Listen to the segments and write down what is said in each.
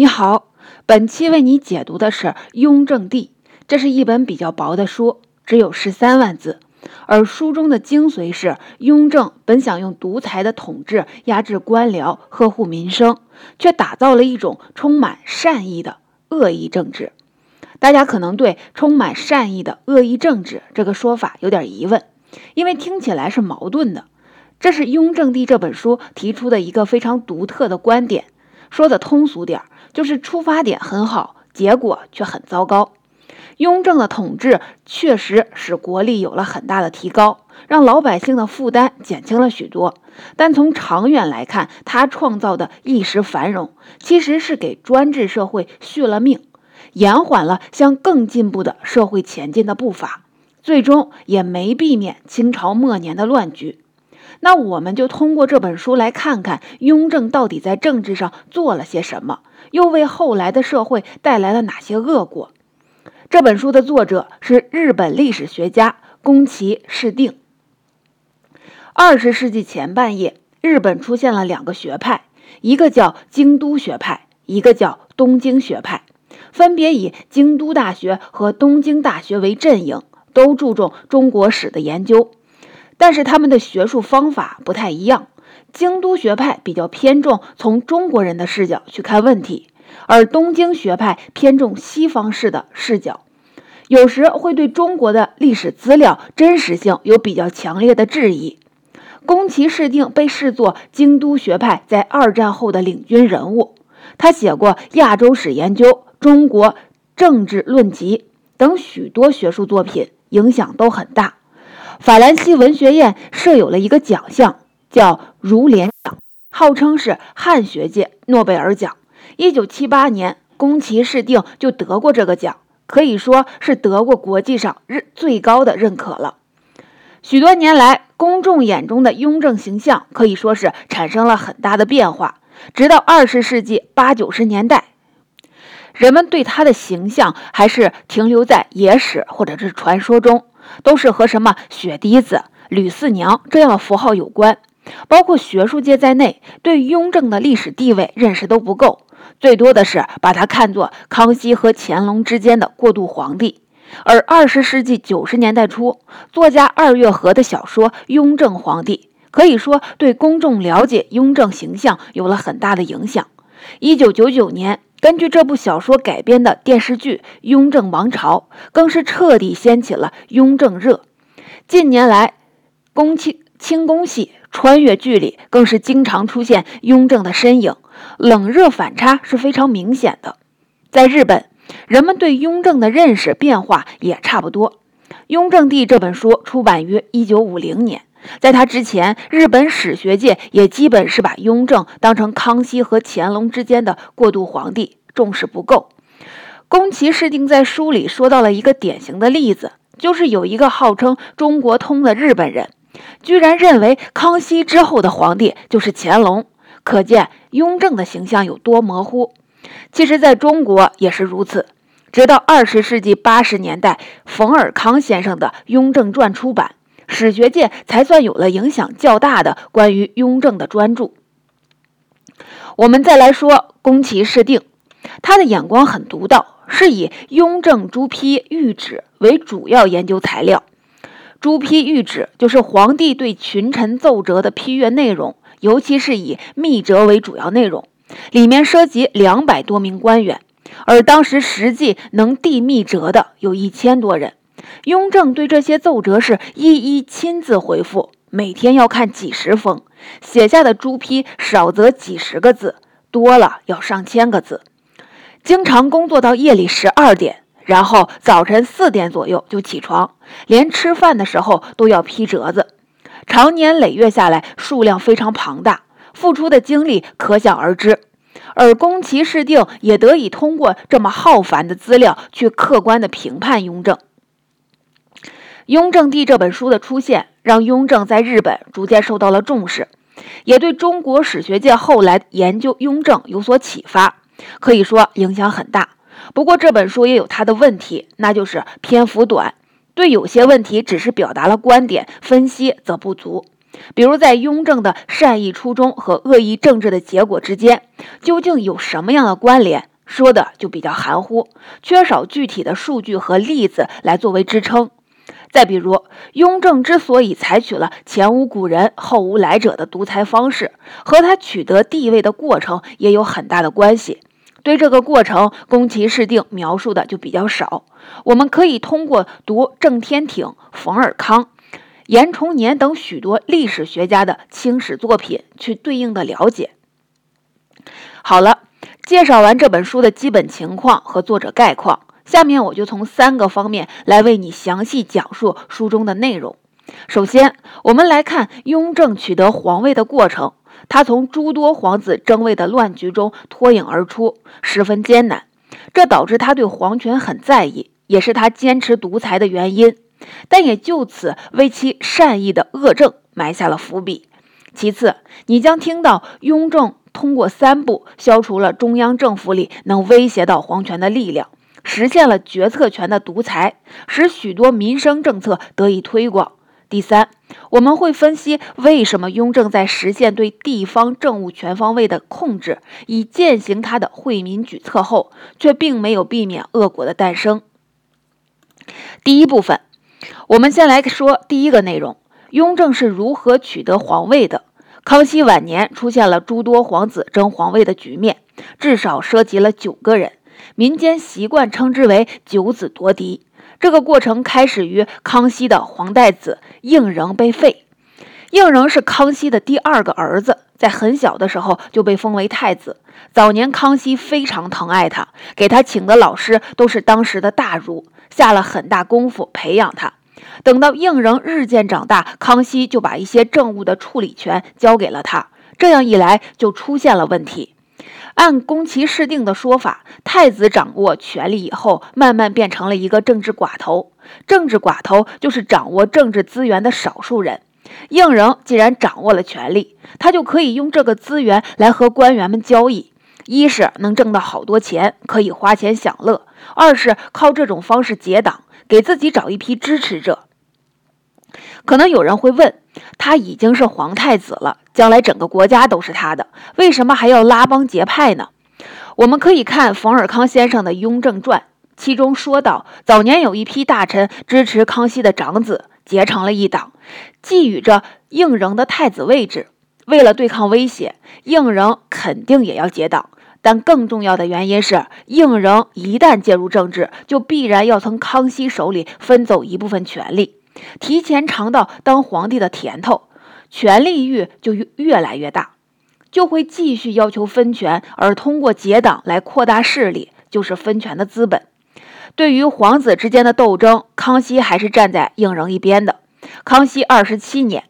你好，本期为你解读的是《雍正帝》，这是一本比较薄的书，只有十三万字。而书中的精髓是，雍正本想用独裁的统治压制官僚、呵护民生，却打造了一种充满善意的恶意政治。大家可能对“充满善意的恶意政治”这个说法有点疑问，因为听起来是矛盾的。这是《雍正帝》这本书提出的一个非常独特的观点。说的通俗点儿，就是出发点很好，结果却很糟糕。雍正的统治确实使国力有了很大的提高，让老百姓的负担减轻了许多。但从长远来看，他创造的一时繁荣，其实是给专制社会续了命，延缓了向更进步的社会前进的步伐，最终也没避免清朝末年的乱局。那我们就通过这本书来看看雍正到底在政治上做了些什么，又为后来的社会带来了哪些恶果。这本书的作者是日本历史学家宫崎市定。二十世纪前半叶，日本出现了两个学派，一个叫京都学派，一个叫东京学派，分别以京都大学和东京大学为阵营，都注重中国史的研究。但是他们的学术方法不太一样，京都学派比较偏重从中国人的视角去看问题，而东京学派偏重西方式的视角，有时会对中国的历史资料真实性有比较强烈的质疑。宫崎市定被视作京都学派在二战后的领军人物，他写过《亚洲史研究》《中国政治论集》等许多学术作品，影响都很大。法兰西文学院设有了一个奖项，叫儒联奖，号称是汉学界诺贝尔奖。一九七八年，宫崎市定就得过这个奖，可以说是得过国际上认最高的认可了。许多年来，公众眼中的雍正形象可以说是产生了很大的变化。直到二十世纪八九十年代，人们对他的形象还是停留在野史或者是传说中。都是和什么雪滴子、吕四娘这样的符号有关，包括学术界在内，对雍正的历史地位认识都不够，最多的是把他看作康熙和乾隆之间的过渡皇帝。而二十世纪九十年代初，作家二月河的小说《雍正皇帝》可以说对公众了解雍正形象有了很大的影响。一九九九年。根据这部小说改编的电视剧《雍正王朝》更是彻底掀起了雍正热。近年来，宫清清宫戏、穿越剧里更是经常出现雍正的身影，冷热反差是非常明显的。在日本，人们对雍正的认识变化也差不多。《雍正帝》这本书出版于一九五零年。在他之前，日本史学界也基本是把雍正当成康熙和乾隆之间的过渡皇帝，重视不够。宫崎市定在书里说到了一个典型的例子，就是有一个号称中国通的日本人，居然认为康熙之后的皇帝就是乾隆，可见雍正的形象有多模糊。其实，在中国也是如此。直到二十世纪八十年代，冯尔康先生的《雍正传》出版。史学界才算有了影响较大的关于雍正的专著。我们再来说宫崎市定，他的眼光很独到，是以雍正朱批谕旨为主要研究材料。朱批谕旨就是皇帝对群臣奏折的批阅内容，尤其是以密折为主要内容，里面涉及两百多名官员，而当时实际能递密折的有一千多人。雍正对这些奏折是一一亲自回复，每天要看几十封，写下的朱批少则几十个字，多了要上千个字。经常工作到夜里十二点，然后早晨四点左右就起床，连吃饭的时候都要批折子。长年累月下来，数量非常庞大，付出的精力可想而知。而宫崎市定也得以通过这么浩繁的资料去客观的评判雍正。《雍正帝》这本书的出现，让雍正在日本逐渐受到了重视，也对中国史学界后来研究雍正有所启发，可以说影响很大。不过这本书也有它的问题，那就是篇幅短，对有些问题只是表达了观点，分析则不足。比如在雍正的善意初衷和恶意政治的结果之间，究竟有什么样的关联，说的就比较含糊，缺少具体的数据和例子来作为支撑。再比如，雍正之所以采取了前无古人后无来者的独裁方式，和他取得地位的过程也有很大的关系。对这个过程，宫崎市定描述的就比较少。我们可以通过读郑天挺、冯尔康、严崇年等许多历史学家的清史作品去对应的了解。好了。介绍完这本书的基本情况和作者概况，下面我就从三个方面来为你详细讲述书中的内容。首先，我们来看雍正取得皇位的过程。他从诸多皇子争位的乱局中脱颖而出，十分艰难，这导致他对皇权很在意，也是他坚持独裁的原因。但也就此为其善意的恶政埋下了伏笔。其次，你将听到雍正。通过三步消除了中央政府里能威胁到皇权的力量，实现了决策权的独裁，使许多民生政策得以推广。第三，我们会分析为什么雍正在实现对地方政务全方位的控制，以践行他的惠民举措后，却并没有避免恶果的诞生。第一部分，我们先来说第一个内容：雍正是如何取得皇位的。康熙晚年出现了诸多皇子争皇位的局面，至少涉及了九个人，民间习惯称之为“九子夺嫡”。这个过程开始于康熙的皇太子胤禛被废。胤禛是康熙的第二个儿子，在很小的时候就被封为太子。早年康熙非常疼爱他，给他请的老师都是当时的大儒，下了很大功夫培养他。等到胤禛日渐长大，康熙就把一些政务的处理权交给了他。这样一来，就出现了问题。按宫崎市定的说法，太子掌握权力以后，慢慢变成了一个政治寡头。政治寡头就是掌握政治资源的少数人。胤禛既然掌握了权力，他就可以用这个资源来和官员们交易：一是能挣到好多钱，可以花钱享乐；二是靠这种方式结党。给自己找一批支持者。可能有人会问，他已经是皇太子了，将来整个国家都是他的，为什么还要拉帮结派呢？我们可以看冯尔康先生的《雍正传》，其中说到，早年有一批大臣支持康熙的长子，结成了一党，觊觎着胤禛的太子位置。为了对抗威胁，胤禛肯定也要结党。但更重要的原因是，胤禛一旦介入政治，就必然要从康熙手里分走一部分权力，提前尝到当皇帝的甜头，权力欲就越来越大，就会继续要求分权，而通过结党来扩大势力，就是分权的资本。对于皇子之间的斗争，康熙还是站在胤禛一边的。康熙二十七年，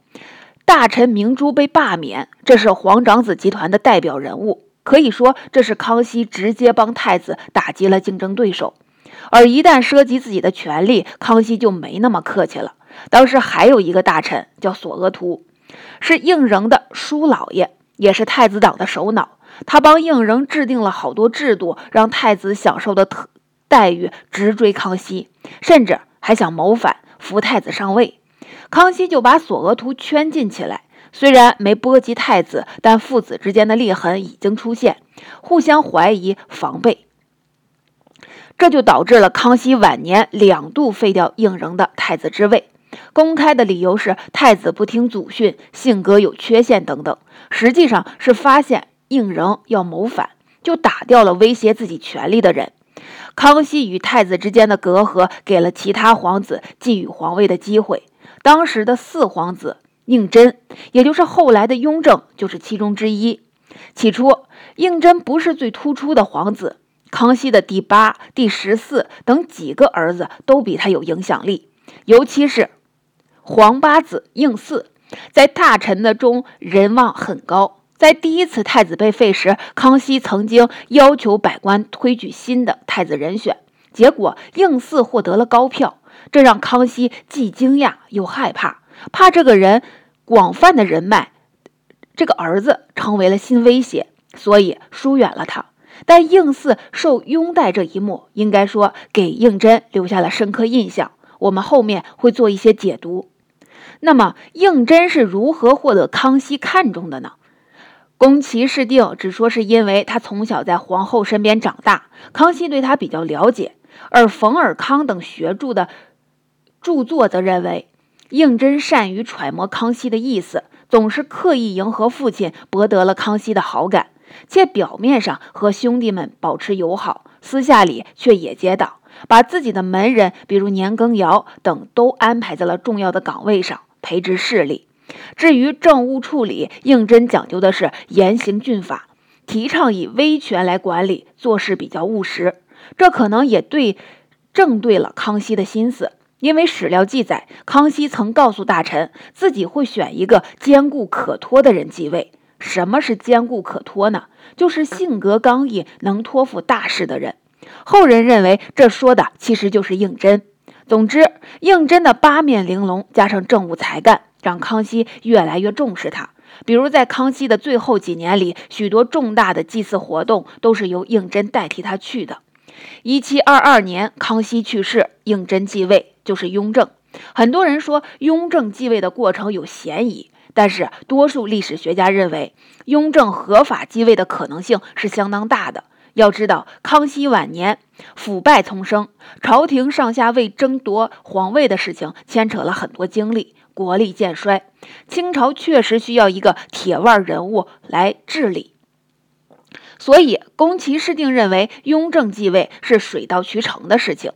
大臣明珠被罢免，这是皇长子集团的代表人物。可以说，这是康熙直接帮太子打击了竞争对手，而一旦涉及自己的权利，康熙就没那么客气了。当时还有一个大臣叫索额图，是胤禛的叔老爷，也是太子党的首脑。他帮胤禛制定了好多制度，让太子享受的特待遇直追康熙，甚至还想谋反扶太子上位。康熙就把索额图圈禁起来。虽然没波及太子，但父子之间的裂痕已经出现，互相怀疑、防备，这就导致了康熙晚年两度废掉胤禛的太子之位。公开的理由是太子不听祖训，性格有缺陷等等。实际上是发现胤禛要谋反，就打掉了威胁自己权力的人。康熙与太子之间的隔阂，给了其他皇子觊觎皇位的机会。当时的四皇子。胤禛，也就是后来的雍正，就是其中之一。起初，胤禛不是最突出的皇子，康熙的第八、第十四等几个儿子都比他有影响力，尤其是皇八子胤祀，在大臣的中人望很高。在第一次太子被废时，康熙曾经要求百官推举新的太子人选，结果胤祀获得了高票，这让康熙既惊讶又害怕，怕这个人。广泛的人脉，这个儿子成为了新威胁，所以疏远了他。但应嗣受拥戴这一幕，应该说给胤禛留下了深刻印象。我们后面会做一些解读。那么，胤禛是如何获得康熙看中的呢？宫崎市定只说是因为他从小在皇后身边长大，康熙对他比较了解。而冯尔康等学著的著作则认为，胤禛善于揣摩康熙的意思，总是刻意迎合父亲，博得了康熙的好感，且表面上和兄弟们保持友好，私下里却也结党，把自己的门人，比如年羹尧等，都安排在了重要的岗位上，培植势力。至于政务处理，胤禛讲究的是严刑峻法，提倡以威权来管理，做事比较务实。这可能也对正对了康熙的心思，因为史料记载，康熙曾告诉大臣，自己会选一个坚固可托的人继位。什么是坚固可托呢？就是性格刚毅、能托付大事的人。后人认为，这说的其实就是胤禛。总之，胤禛的八面玲珑加上政务才干。让康熙越来越重视他，比如在康熙的最后几年里，许多重大的祭祀活动都是由胤禛代替他去的。一七二二年，康熙去世，胤禛继位，就是雍正。很多人说雍正继位的过程有嫌疑，但是多数历史学家认为，雍正合法继位的可能性是相当大的。要知道，康熙晚年腐败丛生，朝廷上下为争夺皇位的事情牵扯了很多精力。国力渐衰，清朝确实需要一个铁腕人物来治理，所以宫崎市定认为雍正继位是水到渠成的事情。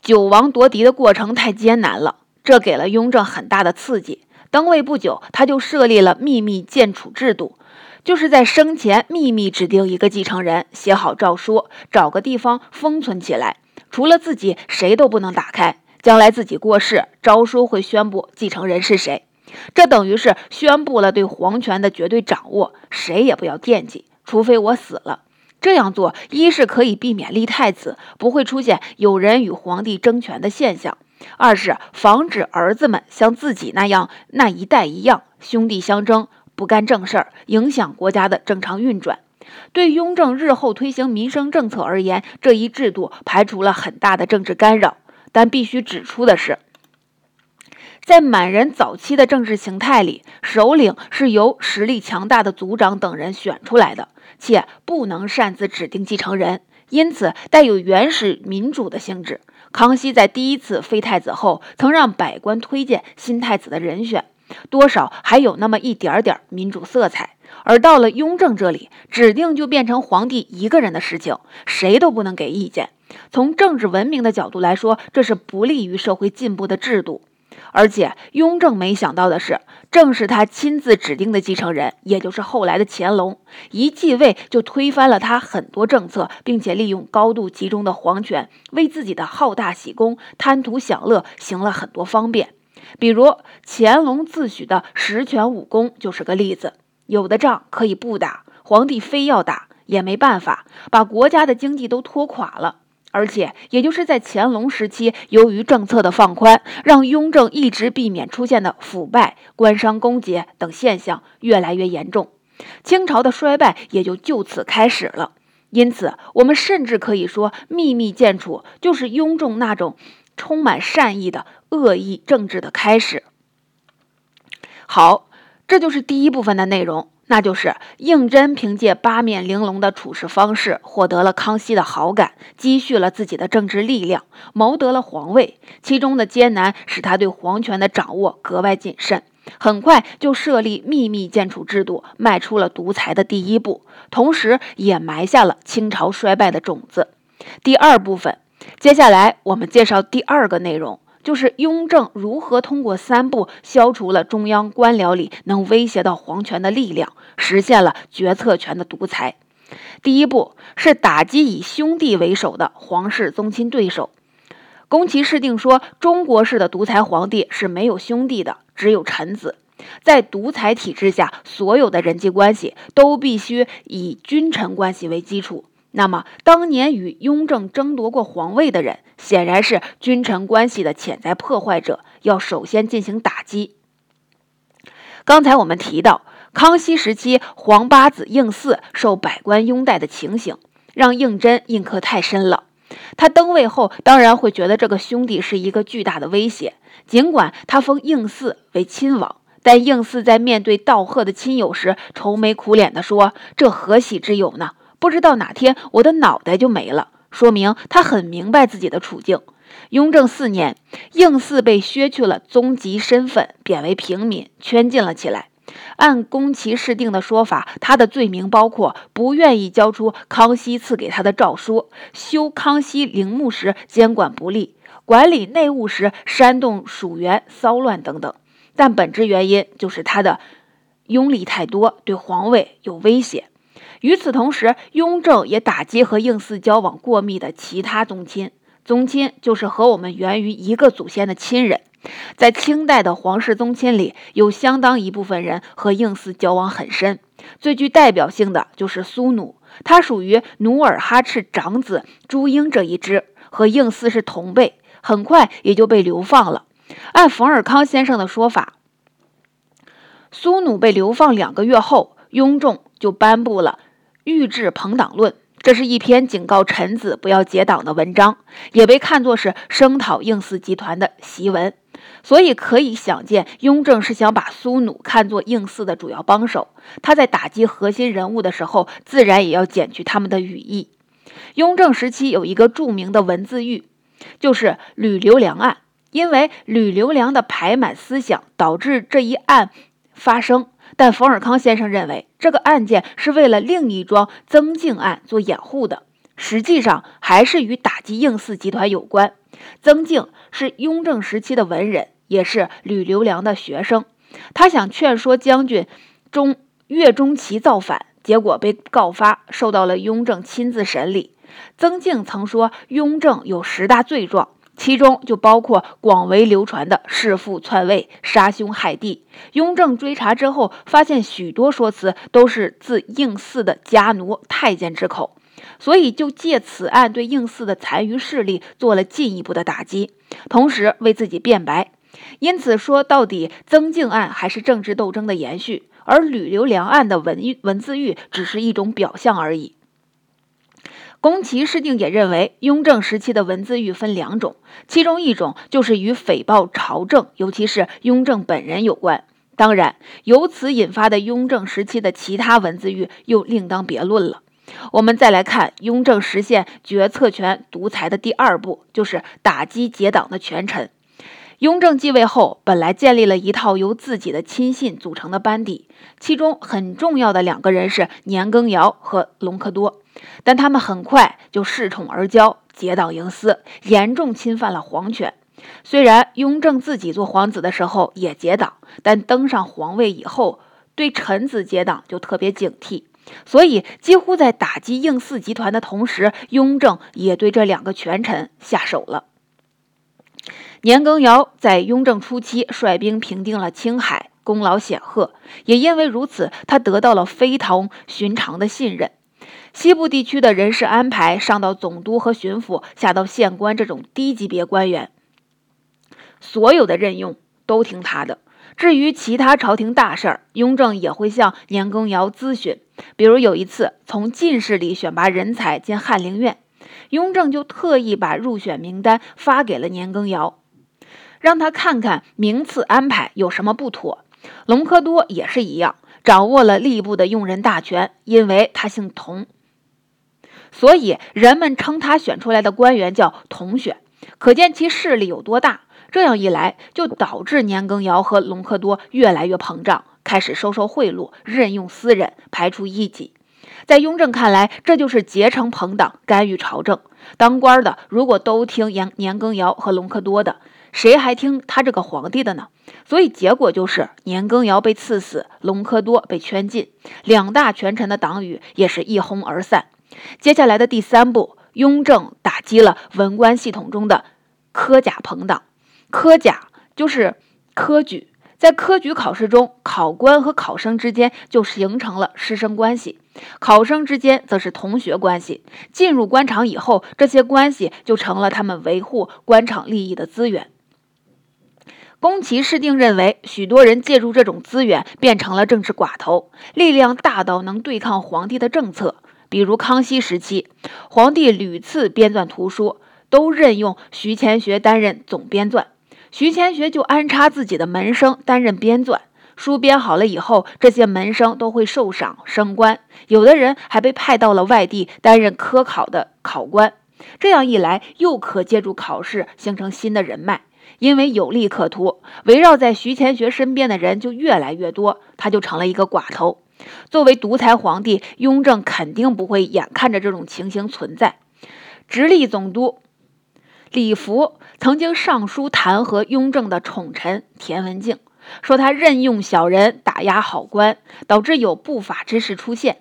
九王夺嫡的过程太艰难了，这给了雍正很大的刺激。登位不久，他就设立了秘密建储制度，就是在生前秘密指定一个继承人，写好诏书，找个地方封存起来，除了自己，谁都不能打开。将来自己过世，诏书会宣布继承人是谁，这等于是宣布了对皇权的绝对掌握，谁也不要惦记，除非我死了。这样做，一是可以避免立太子，不会出现有人与皇帝争权的现象；二是防止儿子们像自己那样那一代一样兄弟相争，不干正事儿，影响国家的正常运转。对雍正日后推行民生政策而言，这一制度排除了很大的政治干扰。但必须指出的是，在满人早期的政治形态里，首领是由实力强大的族长等人选出来的，且不能擅自指定继承人，因此带有原始民主的性质。康熙在第一次废太子后，曾让百官推荐新太子的人选，多少还有那么一点点民主色彩。而到了雍正这里，指定就变成皇帝一个人的事情，谁都不能给意见。从政治文明的角度来说，这是不利于社会进步的制度。而且，雍正没想到的是，正是他亲自指定的继承人，也就是后来的乾隆，一继位就推翻了他很多政策，并且利用高度集中的皇权，为自己的好大喜功、贪图享乐行了很多方便。比如，乾隆自诩的十全武功就是个例子。有的仗可以不打，皇帝非要打也没办法，把国家的经济都拖垮了。而且，也就是在乾隆时期，由于政策的放宽，让雍正一直避免出现的腐败、官商勾结等现象越来越严重，清朝的衰败也就就此开始了。因此，我们甚至可以说，秘密建储就是雍正那种充满善意的恶意政治的开始。好，这就是第一部分的内容。那就是胤禛凭借八面玲珑的处事方式，获得了康熙的好感，积蓄了自己的政治力量，谋得了皇位。其中的艰难使他对皇权的掌握格外谨慎，很快就设立秘密建储制度，迈出了独裁的第一步，同时也埋下了清朝衰败的种子。第二部分，接下来我们介绍第二个内容。就是雍正如何通过三步消除了中央官僚里能威胁到皇权的力量，实现了决策权的独裁。第一步是打击以兄弟为首的皇室宗亲对手。宫崎市定说，中国式的独裁皇帝是没有兄弟的，只有臣子。在独裁体制下，所有的人际关系都必须以君臣关系为基础。那么，当年与雍正争夺过皇位的人，显然是君臣关系的潜在破坏者，要首先进行打击。刚才我们提到，康熙时期皇八子胤祀受百官拥戴的情形，让胤禛印刻太深了。他登位后，当然会觉得这个兄弟是一个巨大的威胁。尽管他封胤祀为亲王，但应四在面对道贺的亲友时，愁眉苦脸地说：“这何喜之有呢？不知道哪天我的脑袋就没了。”说明他很明白自己的处境。雍正四年，应四被削去了宗籍身份，贬为平民，圈禁了起来。按宫崎市定的说法，他的罪名包括不愿意交出康熙赐给他的诏书，修康熙陵墓时监管不力，管理内务时煽动属员骚乱等等。但本质原因就是他的拥立太多，对皇位有威胁。与此同时，雍正也打击和应四交往过密的其他宗亲。宗亲就是和我们源于一个祖先的亲人。在清代的皇室宗亲里，有相当一部分人和应四交往很深。最具代表性的就是苏努，他属于努尔哈赤长子朱英这一支，和应四是同辈，很快也就被流放了。按冯尔康先生的说法，苏努被流放两个月后，雍正就颁布了《御制朋党论》，这是一篇警告臣子不要结党的文章，也被看作是声讨应四集团的檄文。所以可以想见，雍正是想把苏努看作应四的主要帮手。他在打击核心人物的时候，自然也要减去他们的羽翼。雍正时期有一个著名的文字狱，就是吕留良案。因为吕留良的排满思想，导致这一案发生。但冯尔康先生认为，这个案件是为了另一桩曾静案做掩护的，实际上还是与打击应四集团有关。曾静是雍正时期的文人，也是吕留良的学生。他想劝说将军中岳钟琪造反，结果被告发，受到了雍正亲自审理。曾静曾说，雍正有十大罪状。其中就包括广为流传的弑父篡位、杀兄害弟。雍正追查之后，发现许多说辞都是自应四的家奴太监之口，所以就借此案对应四的残余势力做了进一步的打击，同时为自己辩白。因此说到底，曾静案还是政治斗争的延续，而吕留良案的文文字狱只是一种表象而已。宫崎市定也认为，雍正时期的文字狱分两种，其中一种就是与诽谤朝政，尤其是雍正本人有关。当然，由此引发的雍正时期的其他文字狱又另当别论了。我们再来看雍正实现决策权独裁的第二步，就是打击结党的权臣。雍正继位后，本来建立了一套由自己的亲信组成的班底，其中很重要的两个人是年羹尧和隆科多。但他们很快就恃宠而骄，结党营私，严重侵犯了皇权。虽然雍正自己做皇子的时候也结党，但登上皇位以后，对臣子结党就特别警惕。所以，几乎在打击应四集团的同时，雍正也对这两个权臣下手了。年羹尧在雍正初期率兵平定了青海，功劳显赫，也因为如此，他得到了非同寻常的信任。西部地区的人事安排，上到总督和巡抚，下到县官这种低级别官员，所有的任用都听他的。至于其他朝廷大事儿，雍正也会向年羹尧咨询。比如有一次从进士里选拔人才进翰林院，雍正就特意把入选名单发给了年羹尧，让他看看名次安排有什么不妥。隆科多也是一样，掌握了吏部的用人大权，因为他姓佟。所以人们称他选出来的官员叫“同选”，可见其势力有多大。这样一来，就导致年羹尧和隆科多越来越膨胀，开始收受贿赂，任用私人，排除异己。在雍正看来，这就是结成朋党，干预朝政。当官的如果都听年年羹尧和隆科多的，谁还听他这个皇帝的呢？所以结果就是年羹尧被赐死，隆科多被圈禁，两大权臣的党羽也是一哄而散。接下来的第三步，雍正打击了文官系统中的科甲朋党。科甲就是科举，在科举考试中，考官和考生之间就形成了师生关系，考生之间则是同学关系。进入官场以后，这些关系就成了他们维护官场利益的资源。宫崎市定认为，许多人借助这种资源，变成了政治寡头，力量大到能对抗皇帝的政策。比如康熙时期，皇帝屡次编纂图书，都任用徐乾学担任总编纂，徐乾学就安插自己的门生担任编纂。书编好了以后，这些门生都会受赏升官，有的人还被派到了外地担任科考的考官。这样一来，又可借助考试形成新的人脉。因为有利可图，围绕在徐乾学身边的人就越来越多，他就成了一个寡头。作为独裁皇帝，雍正肯定不会眼看着这种情形存在。直隶总督李福曾经上书弹劾雍正的宠臣田文镜，说他任用小人，打压好官，导致有不法之事出现。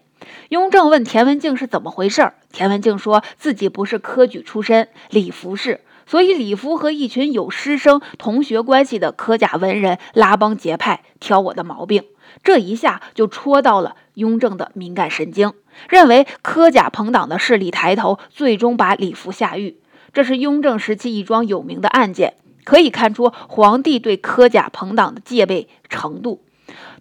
雍正问田文镜是怎么回事，田文镜说自己不是科举出身，李福是。所以李福和一群有师生同学关系的科甲文人拉帮结派，挑我的毛病，这一下就戳到了雍正的敏感神经，认为科甲朋党的势力抬头，最终把李福下狱。这是雍正时期一桩有名的案件，可以看出皇帝对科甲朋党的戒备程度。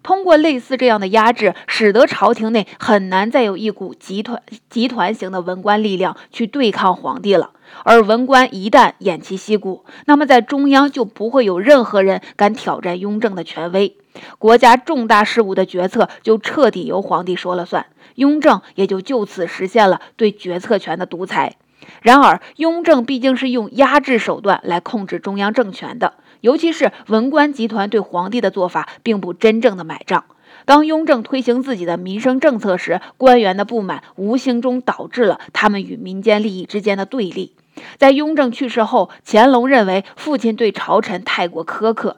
通过类似这样的压制，使得朝廷内很难再有一股集团集团型的文官力量去对抗皇帝了。而文官一旦偃旗息鼓，那么在中央就不会有任何人敢挑战雍正的权威，国家重大事务的决策就彻底由皇帝说了算，雍正也就就此实现了对决策权的独裁。然而，雍正毕竟是用压制手段来控制中央政权的。尤其是文官集团对皇帝的做法并不真正的买账。当雍正推行自己的民生政策时，官员的不满无形中导致了他们与民间利益之间的对立。在雍正去世后，乾隆认为父亲对朝臣太过苛刻，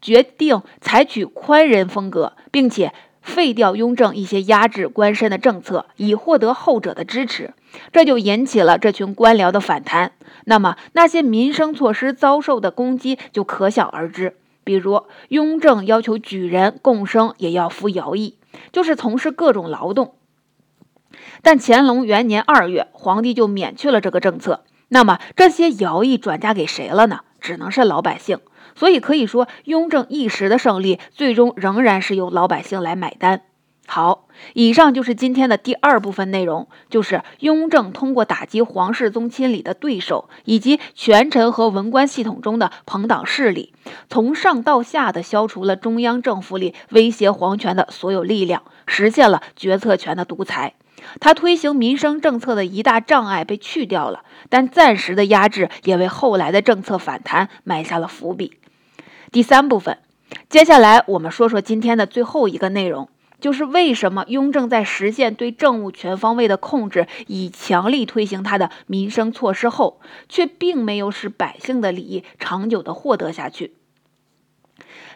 决定采取宽仁风格，并且。废掉雍正一些压制官绅的政策，以获得后者的支持，这就引起了这群官僚的反弹。那么那些民生措施遭受的攻击就可想而知。比如雍正要求举人共生也要服徭役，就是从事各种劳动。但乾隆元年二月，皇帝就免去了这个政策。那么这些徭役转嫁给谁了呢？只能是老百姓。所以可以说，雍正一时的胜利，最终仍然是由老百姓来买单。好，以上就是今天的第二部分内容，就是雍正通过打击皇室宗亲里的对手，以及权臣和文官系统中的朋党势力，从上到下的消除了中央政府里威胁皇权的所有力量，实现了决策权的独裁。他推行民生政策的一大障碍被去掉了，但暂时的压制也为后来的政策反弹埋下了伏笔。第三部分，接下来我们说说今天的最后一个内容，就是为什么雍正在实现对政务全方位的控制，以强力推行他的民生措施后，却并没有使百姓的利益长久的获得下去。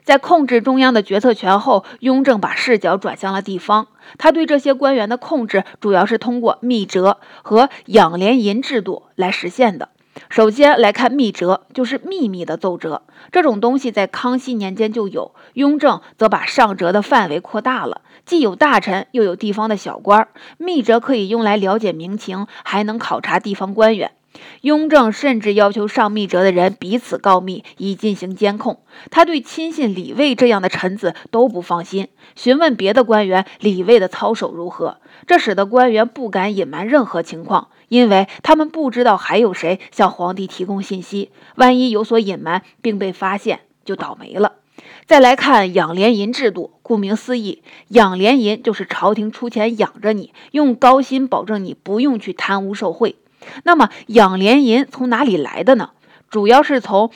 在控制中央的决策权后，雍正把视角转向了地方，他对这些官员的控制主要是通过密折和养廉银制度来实现的。首先来看密折，就是秘密的奏折。这种东西在康熙年间就有，雍正则把上折的范围扩大了，既有大臣，又有地方的小官。密折可以用来了解民情，还能考察地方官员。雍正甚至要求上密折的人彼此告密，以进行监控。他对亲信李卫这样的臣子都不放心，询问别的官员李卫的操守如何。这使得官员不敢隐瞒任何情况，因为他们不知道还有谁向皇帝提供信息。万一有所隐瞒并被发现，就倒霉了。再来看养廉银制度，顾名思义，养廉银就是朝廷出钱养着你，用高薪保证你不用去贪污受贿。那么养廉银从哪里来的呢？主要是从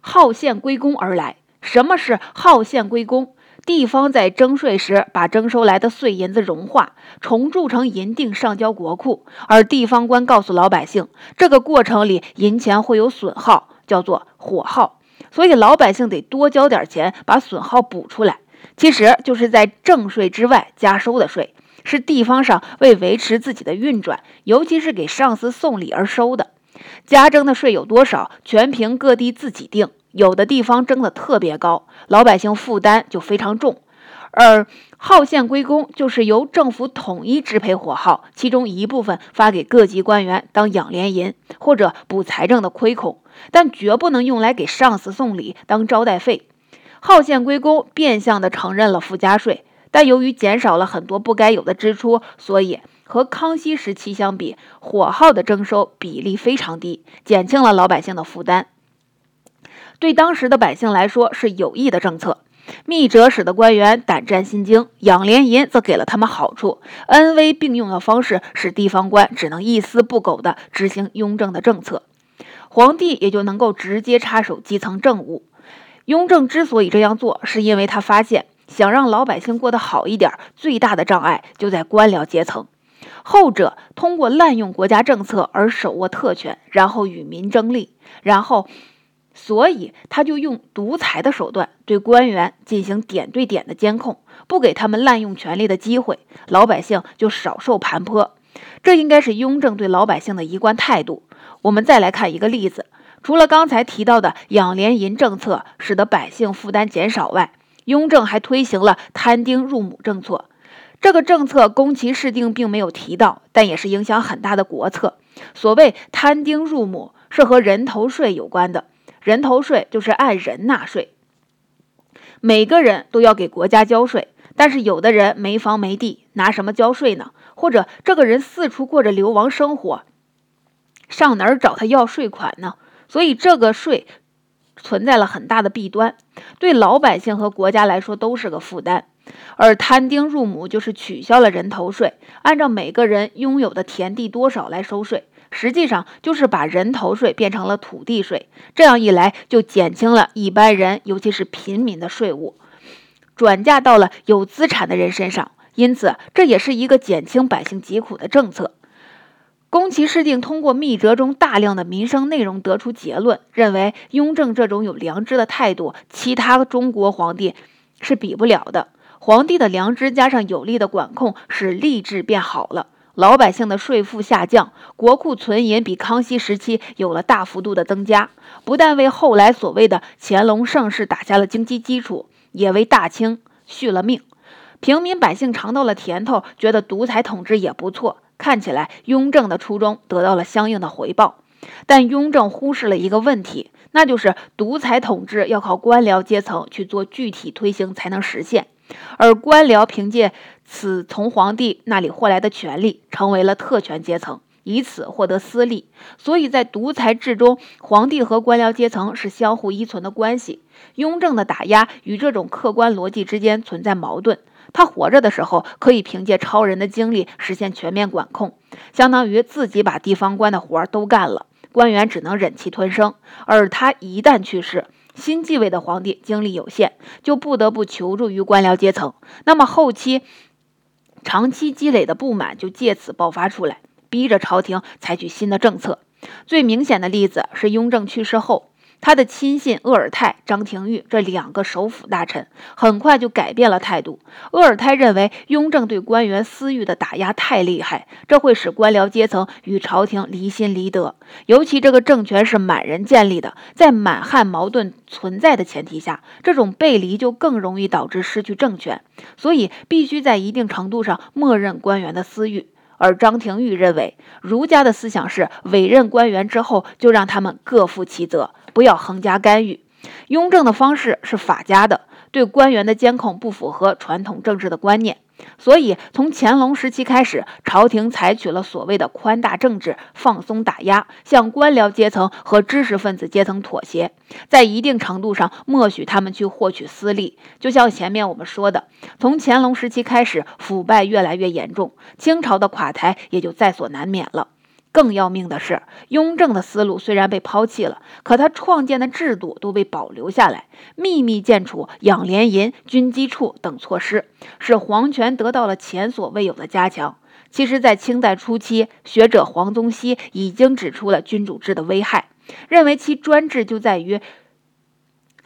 号县归公而来。什么是号县归公？地方在征税时把征收来的碎银子融化，重铸成银锭上交国库，而地方官告诉老百姓，这个过程里银钱会有损耗，叫做火耗，所以老百姓得多交点钱把损耗补出来。其实就是在正税之外加收的税。是地方上为维持自己的运转，尤其是给上司送礼而收的。加征的税有多少，全凭各地自己定。有的地方征的特别高，老百姓负担就非常重。而号县归公就是由政府统一支配火耗，其中一部分发给各级官员当养廉银或者补财政的亏空，但绝不能用来给上司送礼当招待费。号县归公变相的承认了附加税。但由于减少了很多不该有的支出，所以和康熙时期相比，火耗的征收比例非常低，减轻了老百姓的负担。对当时的百姓来说是有益的政策。密折使得官员胆战心惊，养廉银则给了他们好处，恩威并用的方式使地方官只能一丝不苟地执行雍正的政策，皇帝也就能够直接插手基层政务。雍正之所以这样做，是因为他发现想让老百姓过得好一点，最大的障碍就在官僚阶层。后者通过滥用国家政策而手握特权，然后与民争利，然后，所以他就用独裁的手段对官员进行点对点的监控，不给他们滥用权力的机会，老百姓就少受盘剥。这应该是雍正对老百姓的一贯态度。我们再来看一个例子，除了刚才提到的养廉银政策使得百姓负担减少外，雍正还推行了摊丁入亩政策。这个政策宫崎市定并没有提到，但也是影响很大的国策。所谓摊丁入亩，是和人头税有关的。人头税就是按人纳税，每个人都要给国家交税。但是有的人没房没地，拿什么交税呢？或者这个人四处过着流亡生活，上哪儿找他要税款呢？所以这个税存在了很大的弊端，对老百姓和国家来说都是个负担。而摊丁入亩就是取消了人头税，按照每个人拥有的田地多少来收税，实际上就是把人头税变成了土地税。这样一来，就减轻了一般人，尤其是平民的税务，转嫁到了有资产的人身上。因此，这也是一个减轻百姓疾苦的政策。宫崎市定通过密折中大量的民生内容得出结论，认为雍正这种有良知的态度，其他中国皇帝是比不了的。皇帝的良知加上有力的管控，使吏治变好了，老百姓的税负下降，国库存银比康熙时期有了大幅度的增加。不但为后来所谓的乾隆盛世打下了经济基础，也为大清续了命。平民百姓尝到了甜头，觉得独裁统治也不错。看起来雍正的初衷得到了相应的回报，但雍正忽视了一个问题，那就是独裁统治要靠官僚阶层去做具体推行才能实现。而官僚凭借此从皇帝那里获来的权利，成为了特权阶层，以此获得私利。所以在独裁制中，皇帝和官僚阶层是相互依存的关系。雍正的打压与这种客观逻辑之间存在矛盾。他活着的时候，可以凭借超人的精力实现全面管控，相当于自己把地方官的活儿都干了，官员只能忍气吞声。而他一旦去世，新继位的皇帝精力有限，就不得不求助于官僚阶层。那么后期长期积累的不满就借此爆发出来，逼着朝廷采取新的政策。最明显的例子是雍正去世后。他的亲信鄂尔泰、张廷玉这两个首辅大臣很快就改变了态度。鄂尔泰认为雍正对官员私欲的打压太厉害，这会使官僚阶层与朝廷离心离德。尤其这个政权是满人建立的，在满汉矛盾存在的前提下，这种背离就更容易导致失去政权。所以必须在一定程度上默认官员的私欲。而张廷玉认为，儒家的思想是委任官员之后就让他们各负其责。不要横加干预。雍正的方式是法家的，对官员的监控不符合传统政治的观念。所以，从乾隆时期开始，朝廷采取了所谓的宽大政治，放松打压，向官僚阶层和知识分子阶层妥协，在一定程度上默许他们去获取私利。就像前面我们说的，从乾隆时期开始，腐败越来越严重，清朝的垮台也就在所难免了。更要命的是，雍正的思路虽然被抛弃了，可他创建的制度都被保留下来，秘密建储养廉银、军机处等措施，使皇权得到了前所未有的加强。其实，在清代初期，学者黄宗羲已经指出了君主制的危害，认为其专制就在于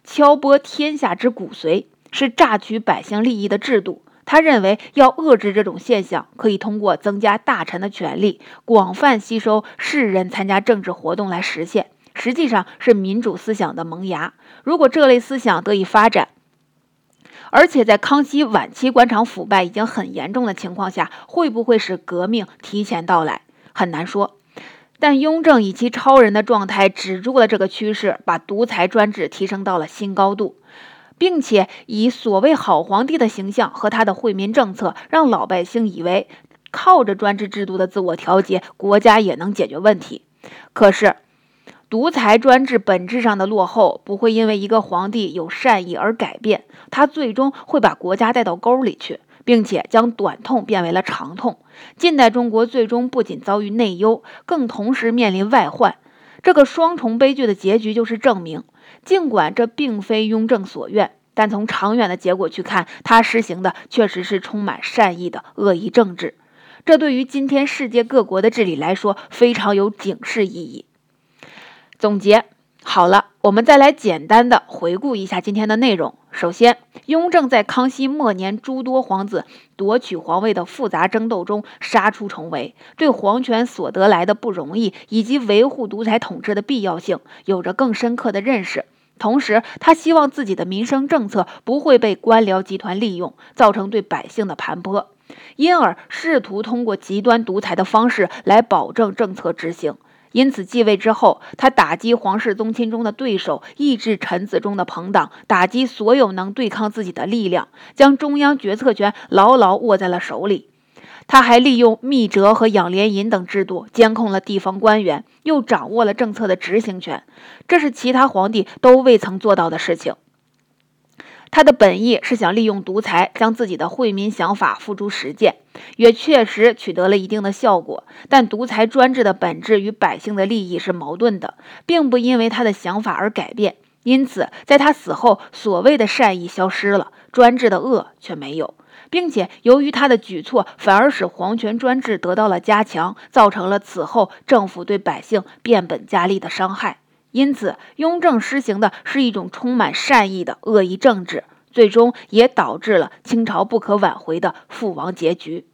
敲剥天下之骨髓，是榨取百姓利益的制度。他认为要遏制这种现象，可以通过增加大臣的权力，广泛吸收士人参加政治活动来实现。实际上是民主思想的萌芽。如果这类思想得以发展，而且在康熙晚期官场腐败已经很严重的情况下，会不会使革命提前到来？很难说。但雍正以其超人的状态止住了这个趋势，把独裁专制提升到了新高度。并且以所谓好皇帝的形象和他的惠民政策，让老百姓以为靠着专制制度的自我调节，国家也能解决问题。可是，独裁专制本质上的落后不会因为一个皇帝有善意而改变，他最终会把国家带到沟里去，并且将短痛变为了长痛。近代中国最终不仅遭遇内忧，更同时面临外患。这个双重悲剧的结局就是证明，尽管这并非雍正所愿，但从长远的结果去看，他实行的确实是充满善意的恶意政治。这对于今天世界各国的治理来说非常有警示意义。总结好了，我们再来简单的回顾一下今天的内容。首先，雍正在康熙末年诸多皇子夺取皇位的复杂争斗中杀出重围，对皇权所得来的不容易以及维护独裁统治的必要性有着更深刻的认识。同时，他希望自己的民生政策不会被官僚集团利用，造成对百姓的盘剥，因而试图通过极端独裁的方式来保证政策执行。因此，继位之后，他打击皇室宗亲中的对手，抑制臣子中的朋党，打击所有能对抗自己的力量，将中央决策权牢牢握在了手里。他还利用密折和养廉银等制度监控了地方官员，又掌握了政策的执行权，这是其他皇帝都未曾做到的事情。他的本意是想利用独裁将自己的惠民想法付诸实践，也确实取得了一定的效果。但独裁专制的本质与百姓的利益是矛盾的，并不因为他的想法而改变。因此，在他死后，所谓的善意消失了，专制的恶却没有，并且由于他的举措，反而使皇权专制得到了加强，造成了此后政府对百姓变本加厉的伤害。因此，雍正施行的是一种充满善意的恶意政治，最终也导致了清朝不可挽回的覆亡结局。